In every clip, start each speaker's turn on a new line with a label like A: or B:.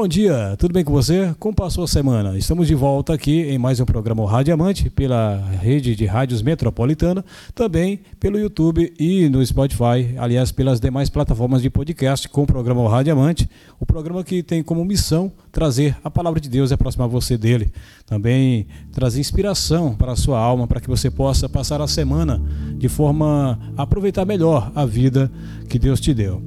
A: Bom dia, tudo bem com você? Como passou a semana? Estamos de volta aqui em mais um programa Radiamante pela rede de rádios metropolitana, também pelo YouTube e no Spotify, aliás, pelas demais plataformas de podcast com o programa Radiamante, o programa que tem como missão trazer a palavra de Deus e aproximar você dele. Também trazer inspiração para a sua alma, para que você possa passar a semana de forma a aproveitar melhor a vida que Deus te deu.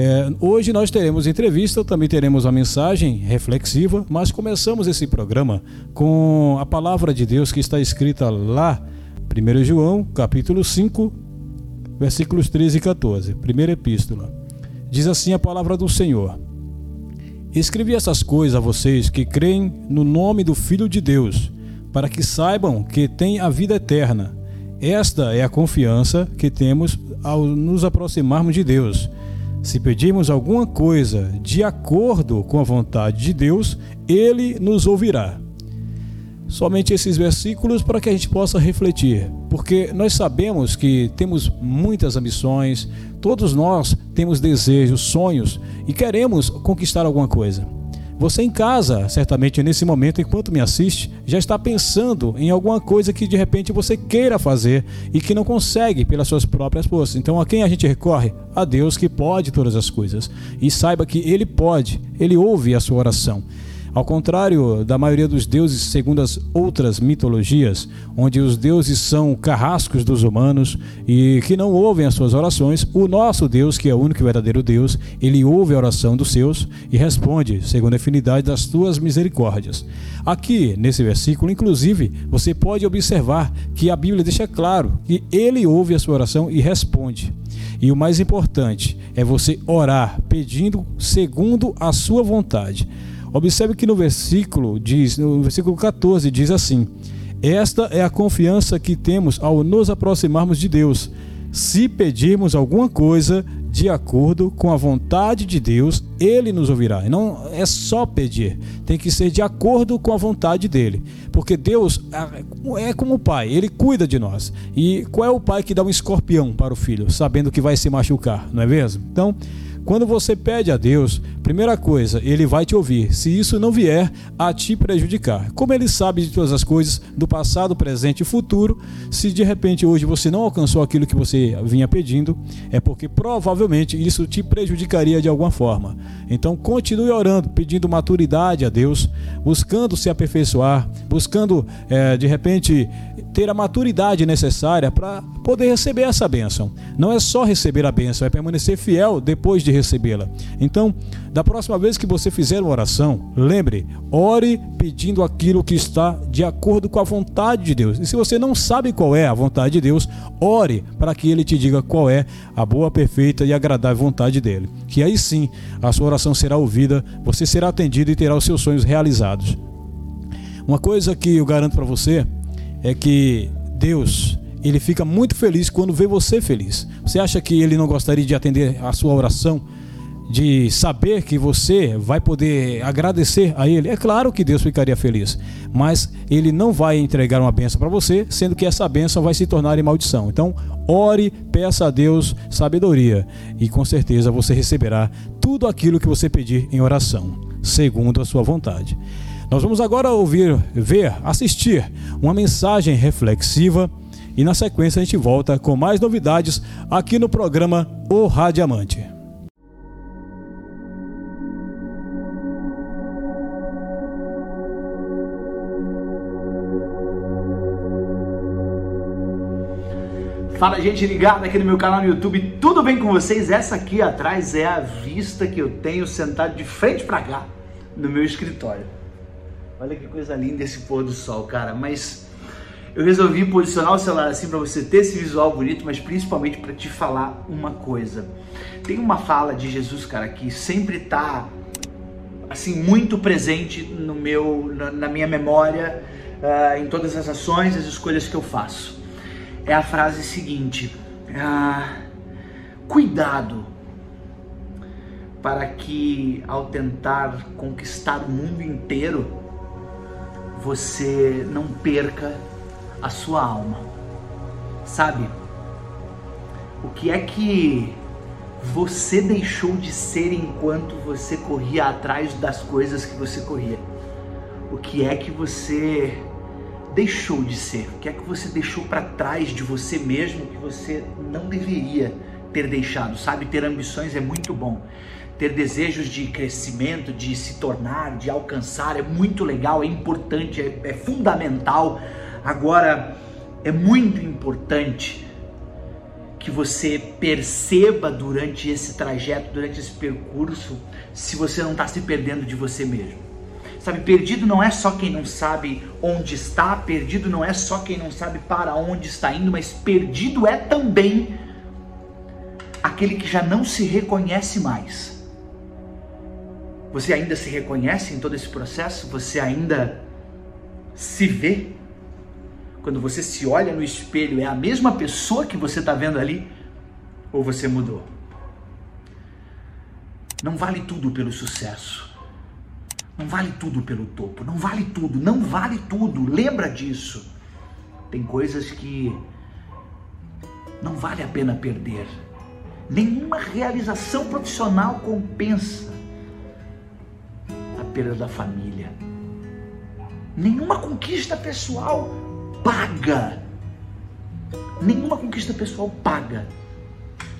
A: É, hoje nós teremos entrevista, também teremos a mensagem reflexiva, mas começamos esse programa com a palavra de Deus que está escrita lá, 1 João, capítulo 5, versículos 13 e 14, primeira epístola. Diz assim a palavra do Senhor: Escrevi essas coisas a vocês que creem no nome do Filho de Deus, para que saibam que têm a vida eterna. Esta é a confiança que temos ao nos aproximarmos de Deus. Se pedirmos alguma coisa de acordo com a vontade de Deus, Ele nos ouvirá. Somente esses versículos para que a gente possa refletir, porque nós sabemos que temos muitas ambições, todos nós temos desejos, sonhos e queremos conquistar alguma coisa. Você em casa, certamente nesse momento, enquanto me assiste, já está pensando em alguma coisa que de repente você queira fazer e que não consegue pelas suas próprias forças. Então, a quem a gente recorre? A Deus que pode todas as coisas. E saiba que Ele pode, Ele ouve a sua oração. Ao contrário da maioria dos deuses, segundo as outras mitologias, onde os deuses são carrascos dos humanos e que não ouvem as suas orações, o nosso Deus, que é o único e verdadeiro Deus, ele ouve a oração dos seus e responde segundo a afinidade das tuas misericórdias. Aqui, nesse versículo, inclusive, você pode observar que a Bíblia deixa claro que ele ouve a sua oração e responde. E o mais importante é você orar pedindo segundo a sua vontade. Observe que no versículo diz, no versículo 14 diz assim: Esta é a confiança que temos ao nos aproximarmos de Deus. Se pedirmos alguma coisa de acordo com a vontade de Deus, ele nos ouvirá. Não é só pedir, tem que ser de acordo com a vontade dele. Porque Deus é como o pai, ele cuida de nós. E qual é o pai que dá um escorpião para o filho, sabendo que vai se machucar, não é mesmo? Então, quando você pede a Deus, primeira coisa, ele vai te ouvir, se isso não vier a te prejudicar. Como ele sabe de todas as coisas, do passado, presente e futuro, se de repente hoje você não alcançou aquilo que você vinha pedindo, é porque provavelmente isso te prejudicaria de alguma forma. Então continue orando, pedindo maturidade a Deus, buscando se aperfeiçoar, buscando é, de repente ter a maturidade necessária para poder receber essa bênção. Não é só receber a bênção, é permanecer fiel depois de recebê-la. Então, da próxima vez que você fizer uma oração, lembre, ore pedindo aquilo que está de acordo com a vontade de Deus. E se você não sabe qual é a vontade de Deus, ore para que ele te diga qual é a boa, perfeita e agradável vontade dele. Que aí sim a sua oração será ouvida, você será atendido e terá os seus sonhos realizados. Uma coisa que eu garanto para você é que Deus ele fica muito feliz quando vê você feliz. Você acha que ele não gostaria de atender a sua oração? De saber que você vai poder agradecer a ele? É claro que Deus ficaria feliz, mas ele não vai entregar uma benção para você, sendo que essa benção vai se tornar em maldição. Então, ore, peça a Deus sabedoria e com certeza você receberá tudo aquilo que você pedir em oração, segundo a sua vontade. Nós vamos agora ouvir, ver, assistir uma mensagem reflexiva e na sequência a gente volta com mais novidades aqui no programa O Radiamante.
B: Fala gente ligada aqui no meu canal no YouTube, tudo bem com vocês? Essa aqui atrás é a vista que eu tenho sentado de frente para cá no meu escritório. Olha que coisa linda esse pôr do sol, cara. Mas eu resolvi posicionar o celular assim para você ter esse visual bonito, mas principalmente para te falar uma coisa. Tem uma fala de Jesus, cara, que sempre tá assim muito presente no meu, na, na minha memória, uh, em todas as ações, as escolhas que eu faço. É a frase seguinte: uh, cuidado para que ao tentar conquistar o mundo inteiro você não perca a sua alma. Sabe? O que é que você deixou de ser enquanto você corria atrás das coisas que você corria? O que é que você deixou de ser? O que é que você deixou para trás de você mesmo que você não deveria ter deixado? Sabe, ter ambições é muito bom. Ter desejos de crescimento, de se tornar, de alcançar é muito legal, é importante, é, é fundamental. Agora, é muito importante que você perceba durante esse trajeto, durante esse percurso, se você não está se perdendo de você mesmo. Sabe, perdido não é só quem não sabe onde está, perdido não é só quem não sabe para onde está indo, mas perdido é também aquele que já não se reconhece mais. Você ainda se reconhece em todo esse processo? Você ainda se vê? Quando você se olha no espelho, é a mesma pessoa que você está vendo ali? Ou você mudou? Não vale tudo pelo sucesso. Não vale tudo pelo topo. Não vale tudo. Não vale tudo. Lembra disso. Tem coisas que não vale a pena perder. Nenhuma realização profissional compensa perda da família. Nenhuma conquista pessoal paga. Nenhuma conquista pessoal paga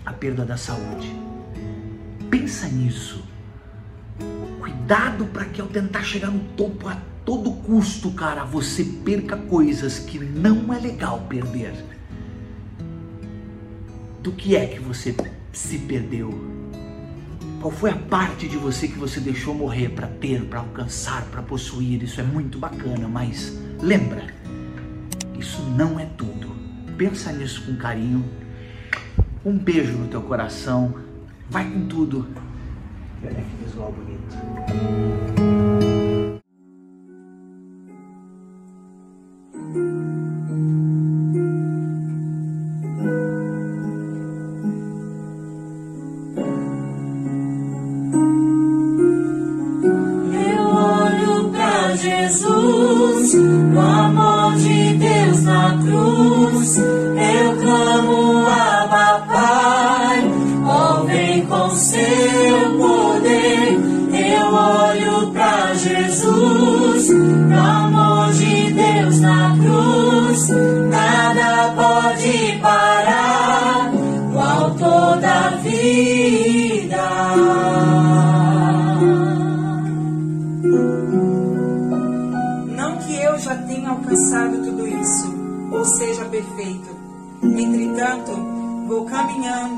B: a perda da saúde. Pensa nisso. Cuidado para que ao tentar chegar no topo a todo custo, cara, você perca coisas que não é legal perder. Do que é que você se perdeu? Qual foi a parte de você que você deixou morrer para ter, para alcançar, para possuir? Isso é muito bacana, mas lembra, isso não é tudo. Pensa nisso com carinho. Um beijo no teu coração. Vai com tudo. Olha que visual bonito.
C: seu poder, eu olho para Jesus, no amor de Deus na cruz, nada pode parar o autor da vida. Não que eu já tenha alcançado tudo isso, ou seja perfeito. Entretanto, vou caminhando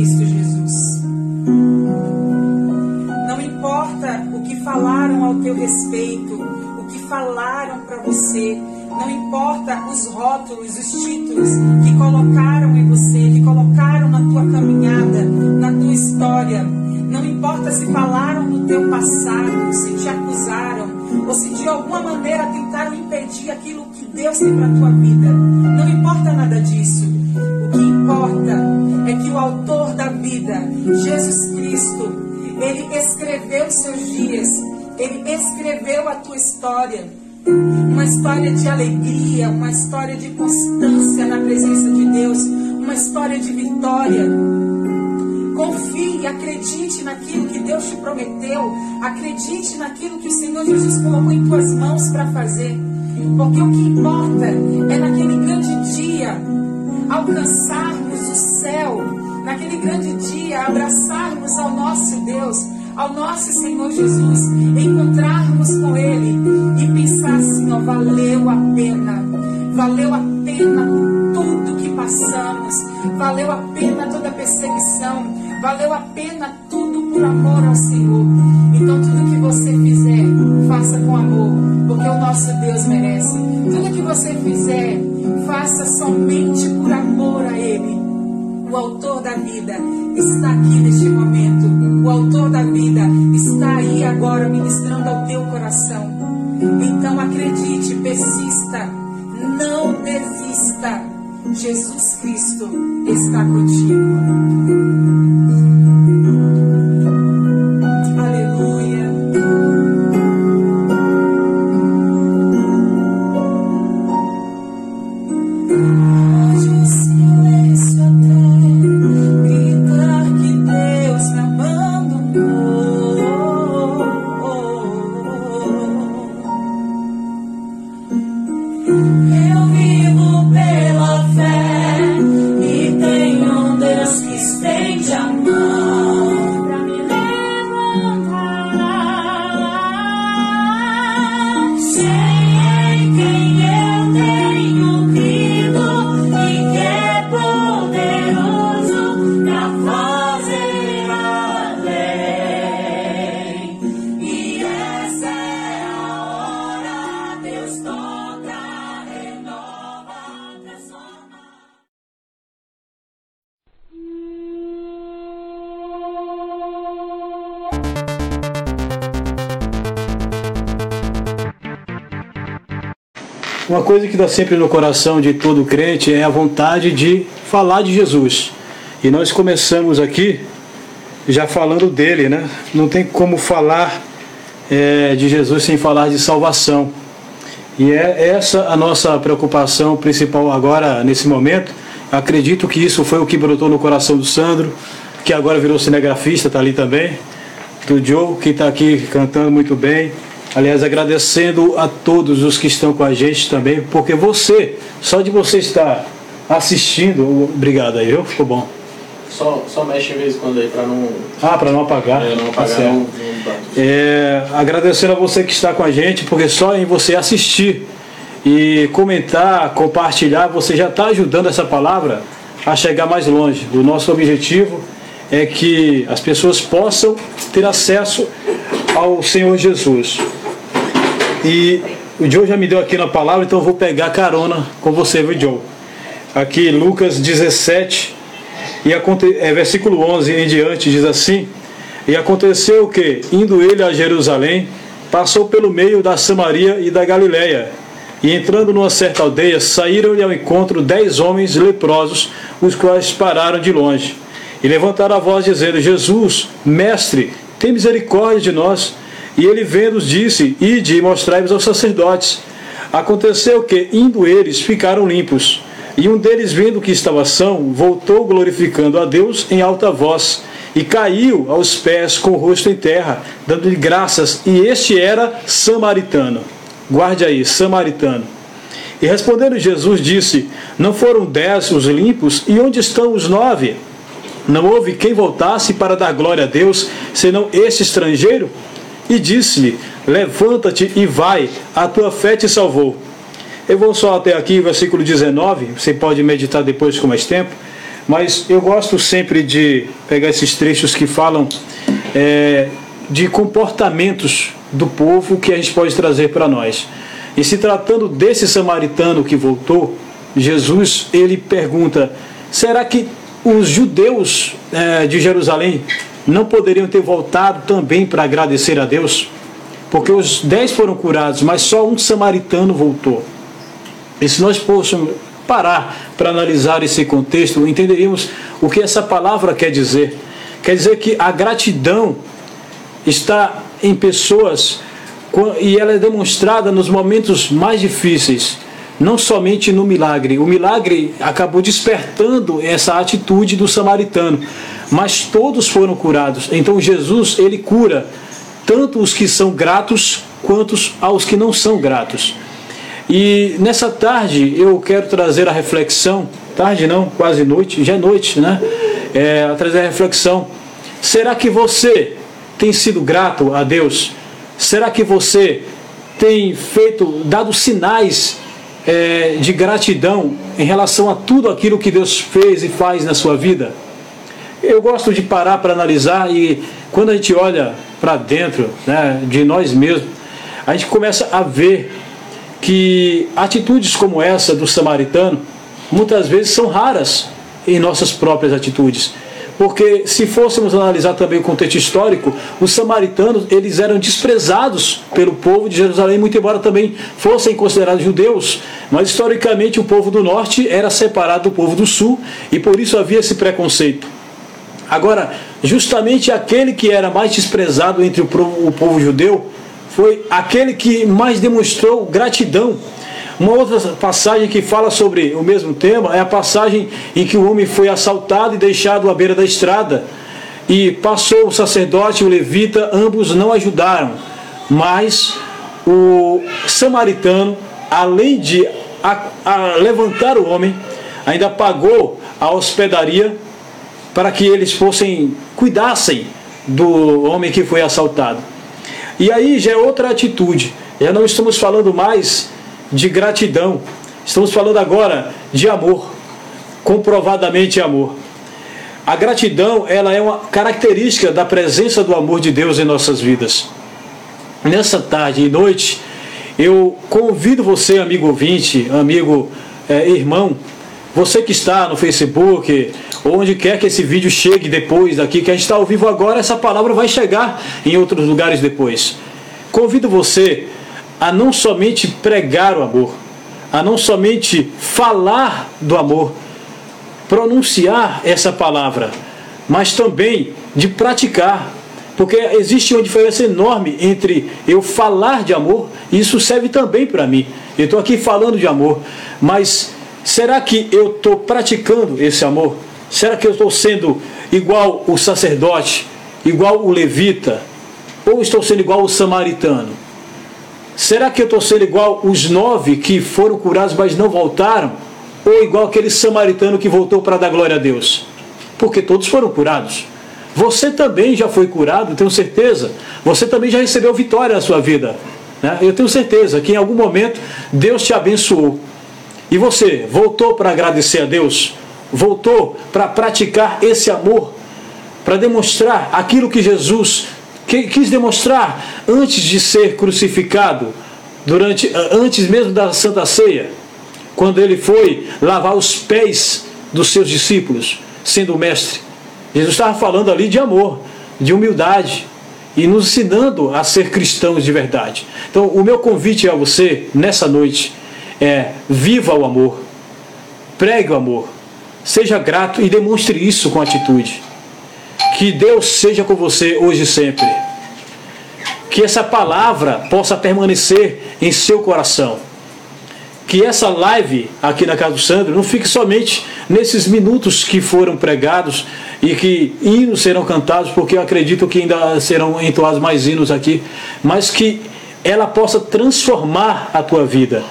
C: teu respeito, o que falaram para você, não importa os rótulos, os títulos que colocaram em você, que colocaram na tua caminhada, na tua história. Não importa se falaram no teu passado, se te acusaram, ou se de alguma maneira tentaram impedir aquilo que Deus tem para tua vida. Não importa nada disso. O que importa é que o autor da vida, Jesus Cristo, ele escreveu seus dias, ele escreveu a tua história. Uma história de alegria, uma história de constância na presença de Deus, uma história de vitória. Confie, acredite naquilo que Deus te prometeu, acredite naquilo que o Senhor Jesus colocou em tuas mãos para fazer, porque o que importa é naquele grande dia alcançarmos o céu, naquele grande dia abraçarmos ao nosso Deus ao nosso Senhor Jesus, encontrarmos com Ele e pensar assim: ó, valeu a pena, valeu a pena tudo que passamos, valeu a pena toda a perseguição, valeu a pena tudo por amor ao Senhor. Então, tudo que você fizer, faça com amor, porque o nosso Deus merece. Tudo que você fizer, faça somente por amor a Ele. O autor da vida, está aqui neste momento. O autor da vida está aí agora ministrando ao teu coração. Então acredite, persista, não desista. Jesus Cristo está contigo.
A: Uma coisa que está sempre no coração de todo crente é a vontade de falar de Jesus. E nós começamos aqui já falando dele, né? Não tem como falar é, de Jesus sem falar de salvação. E é essa a nossa preocupação principal agora, nesse momento. Acredito que isso foi o que brotou no coração do Sandro, que agora virou cinegrafista, está ali também. Do Joe, que está aqui cantando muito bem Aliás, agradecendo a todos os que estão com a gente também, porque você, só de você estar assistindo, obrigado aí, viu? Ficou bom.
D: Só, só mexe de vez em quando aí para não.
A: Ah, para não apagar.
D: É, não
A: Tá
D: apagar. não, não
A: É, agradecendo a você que está com a gente, porque só em você assistir e comentar, compartilhar, você já está ajudando essa palavra a chegar mais longe. O nosso objetivo é que as pessoas possam ter acesso ao Senhor Jesus. E o Joe já me deu aqui na palavra, então eu vou pegar carona com você, viu, Joe? Aqui, Lucas 17, e aconte- é, versículo 11 em diante, diz assim: E aconteceu que, indo ele a Jerusalém, passou pelo meio da Samaria e da Galiléia. E entrando numa certa aldeia, saíram-lhe ao encontro dez homens leprosos, os quais pararam de longe. E levantaram a voz, dizendo: Jesus, mestre, tem misericórdia de nós. E ele, vendo-os, disse: Ide e mostrai-vos aos sacerdotes. Aconteceu que, indo eles, ficaram limpos. E um deles, vendo que estava são, voltou glorificando a Deus em alta voz, e caiu aos pés com o rosto em terra, dando-lhe graças, e este era samaritano. Guarde aí, samaritano. E respondendo Jesus, disse: Não foram dez os limpos, e onde estão os nove? Não houve quem voltasse para dar glória a Deus, senão este estrangeiro? E disse-lhe: Levanta-te e vai, a tua fé te salvou. Eu vou só até aqui, versículo 19, você pode meditar depois com mais tempo, mas eu gosto sempre de pegar esses trechos que falam é, de comportamentos do povo que a gente pode trazer para nós. E se tratando desse samaritano que voltou, Jesus ele pergunta: será que os judeus é, de Jerusalém não poderiam ter voltado também para agradecer a Deus? Porque os dez foram curados, mas só um samaritano voltou. E se nós fôssemos parar para analisar esse contexto, entenderíamos o que essa palavra quer dizer. Quer dizer que a gratidão está em pessoas e ela é demonstrada nos momentos mais difíceis, não somente no milagre. O milagre acabou despertando essa atitude do samaritano, mas todos foram curados. Então Jesus, ele cura tanto os que são gratos quanto aos que não são gratos. E nessa tarde eu quero trazer a reflexão, tarde não, quase noite, já é noite, né? É, trazer a reflexão. Será que você tem sido grato a Deus? Será que você tem feito, dado sinais é, de gratidão em relação a tudo aquilo que Deus fez e faz na sua vida? Eu gosto de parar para analisar e quando a gente olha para dentro né, de nós mesmos, a gente começa a ver que atitudes como essa do samaritano muitas vezes são raras em nossas próprias atitudes. Porque se fôssemos analisar também o contexto histórico, os samaritanos eles eram desprezados pelo povo de Jerusalém, muito embora também fossem considerados judeus, mas historicamente o povo do norte era separado do povo do sul e por isso havia esse preconceito. Agora, justamente aquele que era mais desprezado entre o povo, o povo judeu foi aquele que mais demonstrou gratidão uma outra passagem que fala sobre o mesmo tema é a passagem em que o homem foi assaltado e deixado à beira da estrada. E passou o sacerdote e o levita, ambos não ajudaram. Mas o samaritano, além de a, a levantar o homem, ainda pagou a hospedaria para que eles fossem, cuidassem do homem que foi assaltado. E aí já é outra atitude. Já não estamos falando mais de gratidão. Estamos falando agora de amor, comprovadamente amor. A gratidão, ela é uma característica da presença do amor de Deus em nossas vidas. Nessa tarde e noite, eu convido você, amigo ouvinte, amigo é, irmão, você que está no Facebook, onde quer que esse vídeo chegue depois daqui, que a gente está ao vivo agora, essa palavra vai chegar em outros lugares depois. Convido você a não somente pregar o amor, a não somente falar do amor, pronunciar essa palavra, mas também de praticar. Porque existe uma diferença enorme entre eu falar de amor, e isso serve também para mim. Eu estou aqui falando de amor, mas será que eu estou praticando esse amor? Será que eu estou sendo igual o sacerdote, igual o levita, ou estou sendo igual o samaritano? Será que eu estou sendo igual os nove que foram curados, mas não voltaram? Ou igual aquele samaritano que voltou para dar glória a Deus? Porque todos foram curados. Você também já foi curado, tenho certeza. Você também já recebeu vitória na sua vida. Né? Eu tenho certeza que em algum momento Deus te abençoou. E você voltou para agradecer a Deus? Voltou para praticar esse amor? Para demonstrar aquilo que Jesus quis demonstrar antes de ser crucificado, durante, antes mesmo da Santa Ceia, quando ele foi lavar os pés dos seus discípulos, sendo o mestre. Jesus estava falando ali de amor, de humildade e nos ensinando a ser cristãos de verdade. Então, o meu convite a você nessa noite é: viva o amor, pregue o amor, seja grato e demonstre isso com atitude. Que Deus seja com você hoje e sempre. Que essa palavra possa permanecer em seu coração. Que essa live aqui na casa do Sandro não fique somente nesses minutos que foram pregados e que hinos serão cantados, porque eu acredito que ainda serão entoados mais hinos aqui, mas que ela possa transformar a tua vida.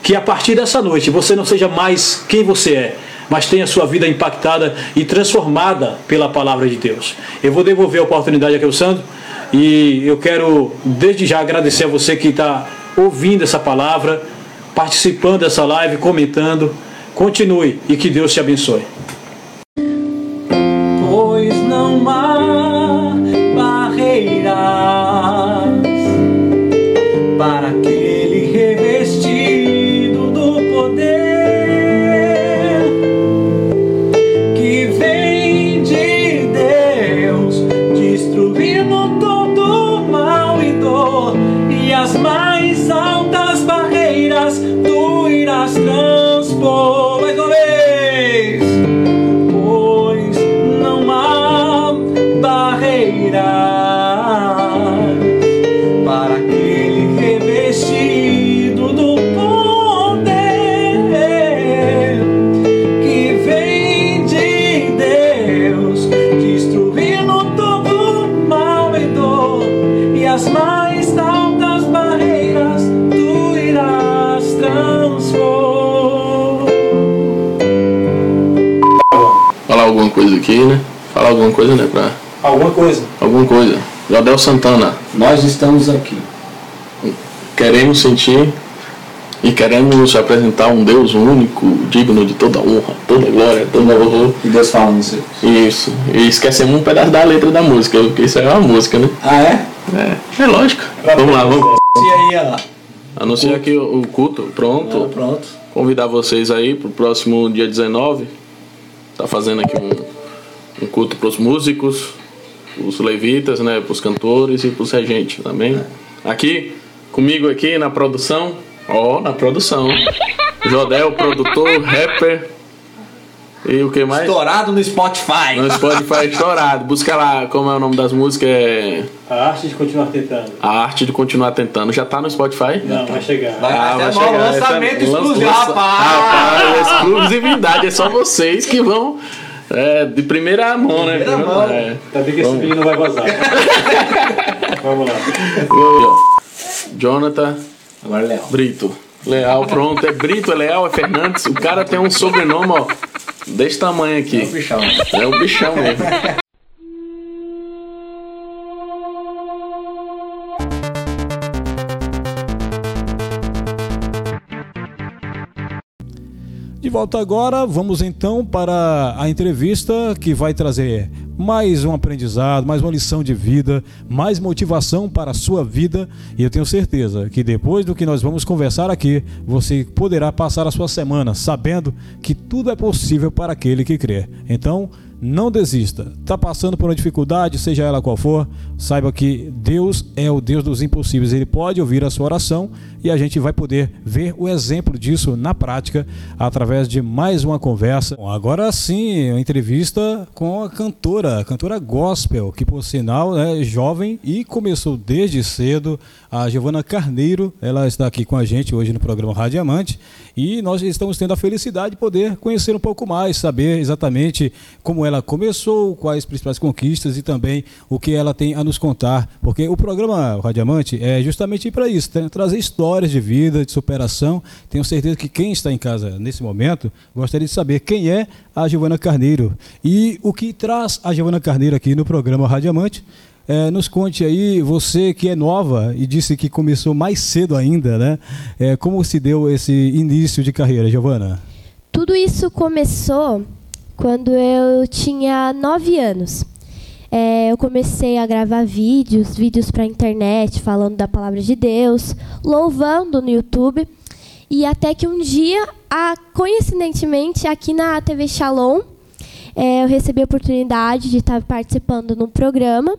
A: Que a partir dessa noite você não seja mais quem você é, mas tenha sua vida impactada e transformada pela palavra de Deus. Eu vou devolver a oportunidade aqui ao Sandro e eu quero desde já agradecer a você que está ouvindo essa palavra, participando dessa live, comentando. Continue e que Deus te abençoe.
D: Falar alguma coisa, né? Pra...
A: Alguma coisa.
D: Alguma coisa. Jodel Santana.
A: Nós estamos aqui.
D: Queremos sentir e queremos apresentar um Deus único, digno de toda honra, toda glória, todo louvor.
A: E Deus fala nisso.
D: Isso. E esquecemos um pedaço da letra da música, porque isso é uma música, né?
A: Ah, é?
D: É, é lógico. vamos lá, vamos.
A: E aí, ó.
D: Anunciar aqui o culto, pronto.
A: É, pronto.
D: Convidar vocês aí pro próximo dia 19 tá fazendo aqui um, um culto para os músicos, os levitas, né, para os cantores e para os regentes também. Aqui, comigo aqui na produção, ó, na produção. Jodel, produtor, rapper. E o que mais?
E: Estourado no Spotify.
D: No Spotify estourado. Busca lá como é o nome das músicas. É
A: A arte de continuar tentando.
D: A Arte de Continuar Tentando. Já tá no Spotify?
A: Não, vai chegar.
E: Vai,
D: Ah,
E: vai um
D: chegar.
E: lançamento
D: Essa-
E: exclusivo,
D: lança-
E: rapaz.
D: Rapaz, exclusividade. É só vocês que vão. É, de primeira mão, né?
E: Primeira mão.
D: É.
A: Tá bem que
D: Vamos.
A: menino vai vazar. Vamos lá.
D: Jonathan
E: Agora, Léo.
D: Brito. Leal, pronto. É Brito, é Leal, é Fernandes. O cara tem um sobrenome, ó, desse tamanho aqui.
E: Bichão.
D: É o bichão mesmo.
A: Volta agora, vamos então para a entrevista que vai trazer mais um aprendizado, mais uma lição de vida, mais motivação para a sua vida. E eu tenho certeza que depois do que nós vamos conversar aqui, você poderá passar a sua semana sabendo que tudo é possível para aquele que crê. Então, não desista. Está passando por uma dificuldade, seja ela qual for, saiba que Deus é o Deus dos impossíveis. Ele pode ouvir a sua oração e a gente vai poder ver o exemplo disso na prática através de mais uma conversa. Bom, agora sim, uma entrevista com a cantora, a cantora gospel, que por sinal é jovem e começou desde cedo. A Giovana Carneiro, ela está aqui com a gente hoje no programa Radiamante e nós estamos tendo a felicidade de poder conhecer um pouco mais, saber exatamente como ela começou, quais principais conquistas e também o que ela tem a nos contar, porque o programa Radiamante é justamente para isso, tra- trazer histórias de vida, de superação. Tenho certeza que quem está em casa nesse momento gostaria de saber quem é a Giovana Carneiro e o que traz a Giovana Carneiro aqui no programa Radiamante. É, nos conte aí, você que é nova e disse que começou mais cedo ainda, né? É, como se deu esse início de carreira, Giovana?
F: Tudo isso começou quando eu tinha nove anos. É, eu comecei a gravar vídeos, vídeos para internet, falando da palavra de Deus, louvando no YouTube. E até que um dia, a, coincidentemente, aqui na TV Shalom, é, eu recebi a oportunidade de estar participando num programa.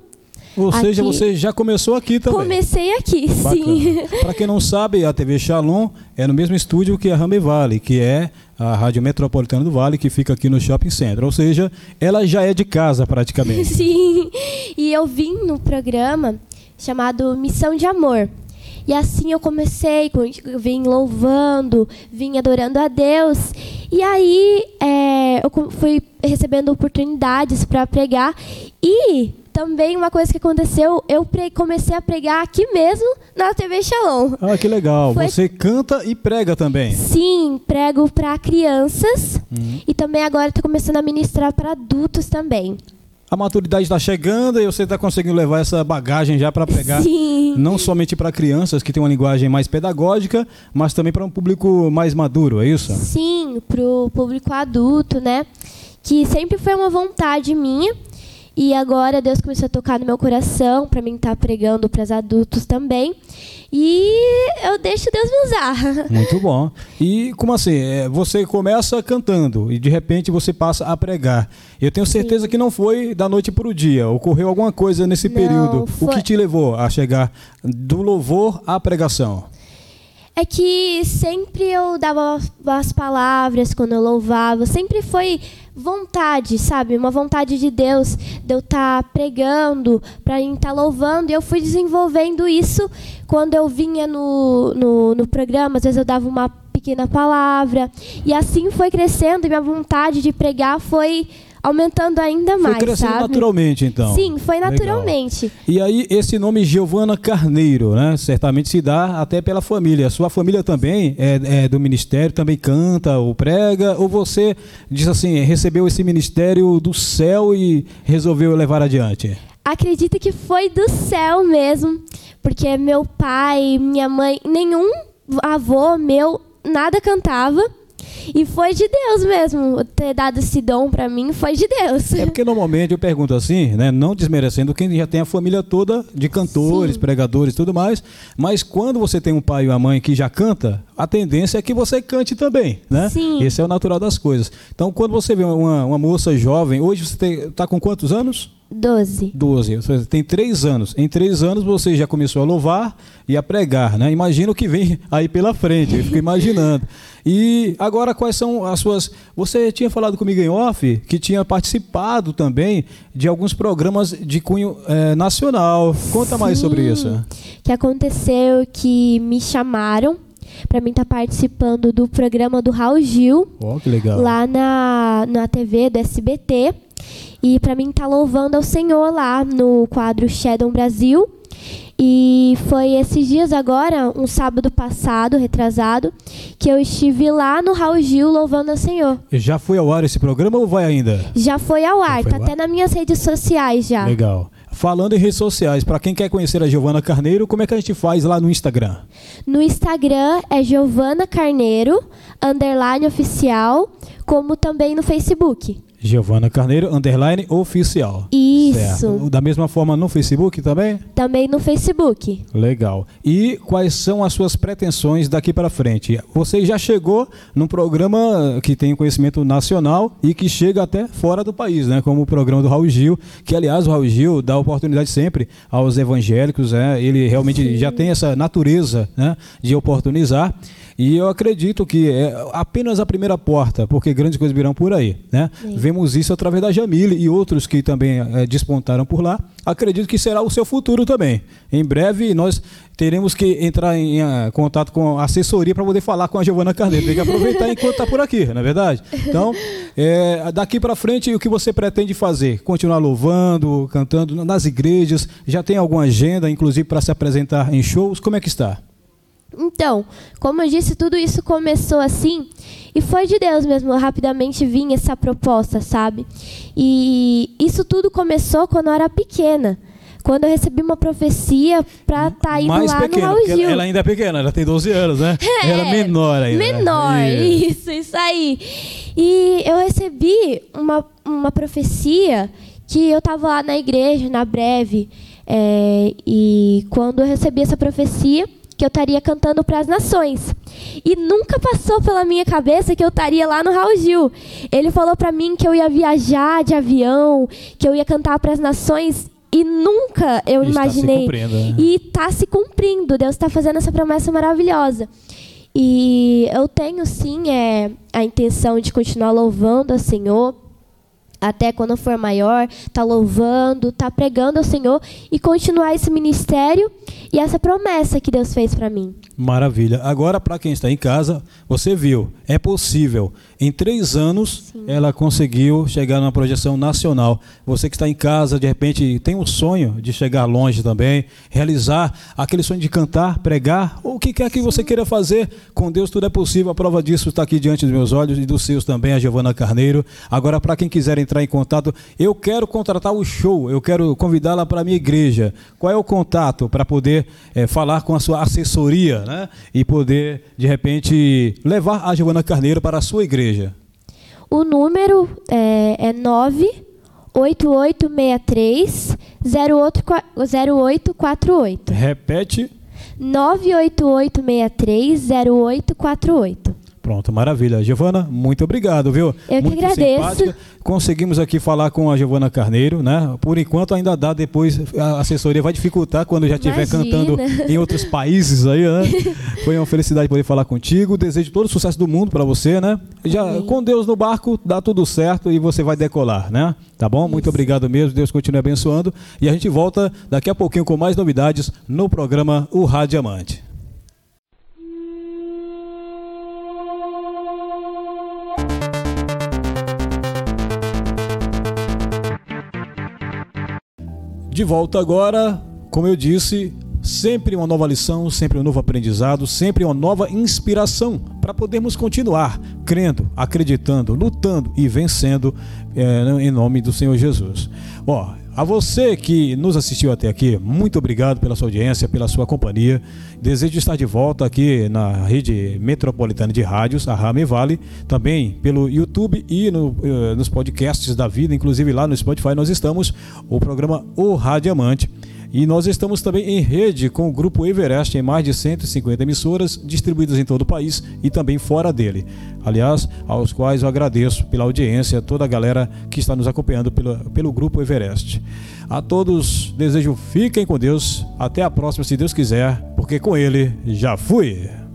A: Ou seja,
F: Aqui-
A: você já começou aqui também.
F: Comecei aqui, sim.
A: Para quem não sabe, a TV Shalom é no mesmo estúdio que a Rambe Vale, que é a Rádio Metropolitana do Vale, que fica aqui no Shopping Center. Ou seja, ela já é de casa praticamente.
F: Sim. E eu vim no programa chamado Missão de Amor. E assim eu comecei, com- eu vim louvando, vim adorando a Deus. E aí é, eu fui recebendo oportunidades para pregar. E também uma coisa que aconteceu, eu comecei a pregar aqui mesmo na TV Shalom.
A: Ah, que legal.
F: Foi-
A: Você canta e prega também.
F: Sim, prego para crianças. E também agora estou começando a ministrar para adultos também.
A: A maturidade está chegando e você está conseguindo levar essa bagagem já para pregar.
F: Sim.
A: Não somente para crianças que têm uma linguagem mais pedagógica, mas também para um público mais maduro, é isso?
F: Sim, pro público adulto, né? Que sempre foi uma vontade minha. E agora Deus começou a tocar no meu coração para mim estar pregando para os adultos também. E eu deixo Deus me usar.
A: Muito bom. E como assim? É, Você começa cantando e de repente você passa a pregar. Eu tenho certeza que não foi da noite para o dia. Ocorreu alguma coisa nesse
F: Não,
A: período. O
F: foi-
A: que te levou a chegar do louvor à pregação?
F: É que sempre eu dava as palavras quando eu louvava, sempre foi vontade, sabe? Uma vontade de Deus, de eu estar pregando, para mim estar louvando, e eu fui desenvolvendo isso. Quando eu vinha no, no, no programa, às vezes eu dava uma pequena palavra, e assim foi crescendo, e minha vontade de pregar foi aumentando ainda
A: Foi
F: mais,
A: crescendo
F: sabe?
A: naturalmente, então.
F: Sim, foi
A: Legal.
F: naturalmente.
A: E aí, esse nome Giovana Carneiro, né? Certamente se dá até pela família. Sua família também é, é do ministério, também canta ou prega? Ou você diz assim, recebeu esse ministério do céu e resolveu levar adiante?
F: Acredito que foi do céu mesmo, porque meu pai, minha mãe, nenhum avô meu nada cantava. E foi de Deus mesmo. Ter dado esse dom pra mim foi de Deus.
A: É porque normalmente eu pergunto assim, né? Não desmerecendo quem já tem a família toda de cantores,
F: Sim.
A: pregadores e tudo mais. Mas quando você tem um pai e uma mãe que já canta, a tendência é que você cante também, né?
F: Sim.
A: Esse é o natural das coisas. Então, quando você vê uma, uma moça jovem, hoje você está com quantos anos?
F: Doze.
A: 12. Você tem três anos. Em três anos você já começou a louvar e a pregar, né? Imagina o que vem aí pela frente. Eu fico imaginando. E agora quais são as suas. Você tinha falado comigo em off que tinha participado também de alguns programas de cunho eh, nacional. Conta mais sobre
F: Sim.
A: isso.
F: que aconteceu que me chamaram pra mim estar participando do programa do Raul Gil
A: Ó, que legal.
F: lá na, na TV do SBT e pra mim estar louvando ao Senhor lá no quadro Shadow Brasil. E foi esses dias agora, um sábado passado, retrasado, que eu estive lá no Raul Gil louvando ao Senhor.
A: Já foi ao ar esse programa ou vai ainda?
F: Já foi ao ar,
A: foi
F: tá
A: ao
F: até
A: ar?
F: nas minhas redes sociais já.
A: Legal. Falando em redes sociais, para quem quer conhecer a Giovana Carneiro, como é que a gente faz lá no Instagram?
F: No Instagram é Giovana Carneiro, underline oficial, como também no Facebook.
A: Giovana Carneiro, underline oficial.
F: Isso,
A: Certo. Da mesma forma no Facebook também?
F: também no Facebook.
A: Legal. E quais são as suas pretensões daqui para frente? Você já chegou num programa que tem conhecimento nacional e que chega até fora do país, né? Como o programa do Raul Gil, que aliás o Raul Gil dá oportunidade sempre aos evangélicos, né? Ele realmente já tem essa natureza, né? De oportunizar. E eu acredito que é apenas a primeira porta, porque grandes coisas virão por aí, né? Vemos isso através da Jamile e outros que também eh, despontaram por lá. Acredito que será o seu futuro também. Em breve nós teremos que entrar em eh, contato com a assessoria para poder falar com a Giovana Carneiro. Tem que aproveitar enquanto está por aqui, não é verdade? Então, eh, daqui para frente, o que você pretende fazer? Continuar louvando, cantando nas igrejas? Já tem alguma agenda, inclusive, para se apresentar em shows? Como é que está?
F: Então, como eu disse, tudo isso começou assim e foi de Deus mesmo. Rapidamente vinha essa proposta, sabe? E isso tudo começou quando eu era pequena. Quando eu recebi uma profecia pra estar indo
A: Mais
F: lá no
A: pequena,
F: Raul
A: porque
F: Gil.
A: ela, ela ainda é pequena, ela tem 12 anos, né? Era
F: É,
A: menor ainda.
F: Menor,
A: Isso.
F: isso, isso aí. E eu recebi uma, uma profecia que eu estava lá na igreja, na breve, é, e quando eu recebi essa profecia, que eu estaria cantando para as nações. E nunca passou pela minha cabeça que eu estaria lá no Raul Gil. Ele falou para mim que eu ia viajar de avião, que eu ia cantar para as nações. E nunca eu
A: Está se
F: imaginei.
A: cumprindo, né?
F: E está se cumprindo. Deus está fazendo essa promessa maravilhosa. E eu tenho sim é, a intenção de continuar louvando ao Senhor até quando for maior, tá louvando, tá pregando ao Senhor e continuar esse ministério e essa promessa que Deus fez para mim.
A: Maravilha. Agora, para quem está em casa, você viu, é possível. Em três anos, ela conseguiu chegar numa projeção nacional. Você que está em casa, de repente, tem um sonho de chegar longe também, realizar aquele sonho de cantar, pregar, ou o que quer que você queira fazer, com Deus tudo é possível. A prova disso está aqui diante dos meus olhos e dos seus também, a Giovana Carneiro. Agora, para quem quiser entrar em contato, eu quero contratar o show, eu quero convidá-la para a minha igreja. Qual é o contato para poder eh, falar com a sua assessoria, né? E poder, de repente, levar a Giovana Carneiro para a sua igreja.
F: O número é, é 98863 0848.
A: Repete.
F: 98863 0848.
A: Pronto, maravilha. Giovana, muito obrigado, viu?
F: Eu que
A: muito
F: agradeço.
A: simpática. Conseguimos aqui falar com a Giovana Carneiro, né? Por enquanto ainda dá, depois a assessoria vai dificultar quando já estiver cantando em outros países aí, né? Foi uma felicidade poder falar contigo. Desejo todo o sucesso do mundo para você, né? Já
F: Amém.
A: com Deus no barco dá tudo certo e você vai decolar, né? Tá bom? Muito obrigado mesmo. Deus continue abençoando e a gente volta daqui a pouquinho com mais novidades no programa O Rádio Amante. De volta agora, como eu disse, sempre uma nova lição, sempre um novo aprendizado, sempre uma nova inspiração para podermos continuar crendo, acreditando, lutando e vencendo eh, em nome do Senhor Jesus. Ó, A você que nos assistiu até aqui, muito obrigado pela sua audiência, pela sua companhia. Desejo estar de volta aqui na rede metropolitana de rádios, a Rame Vale, também pelo YouTube e no, eh, nos podcasts da vida, inclusive lá no Spotify nós estamos, o programa O Radiamante. E nós estamos também em rede com o Grupo Everest em mais de 150 emissoras distribuídas em todo o país e também fora dele. Aliás, aos quais eu agradeço pela audiência, toda a galera que está nos acompanhando pelo, pelo Grupo Everest. A todos desejo fiquem com Deus. Até a próxima, se Deus quiser, porque com Ele já fui.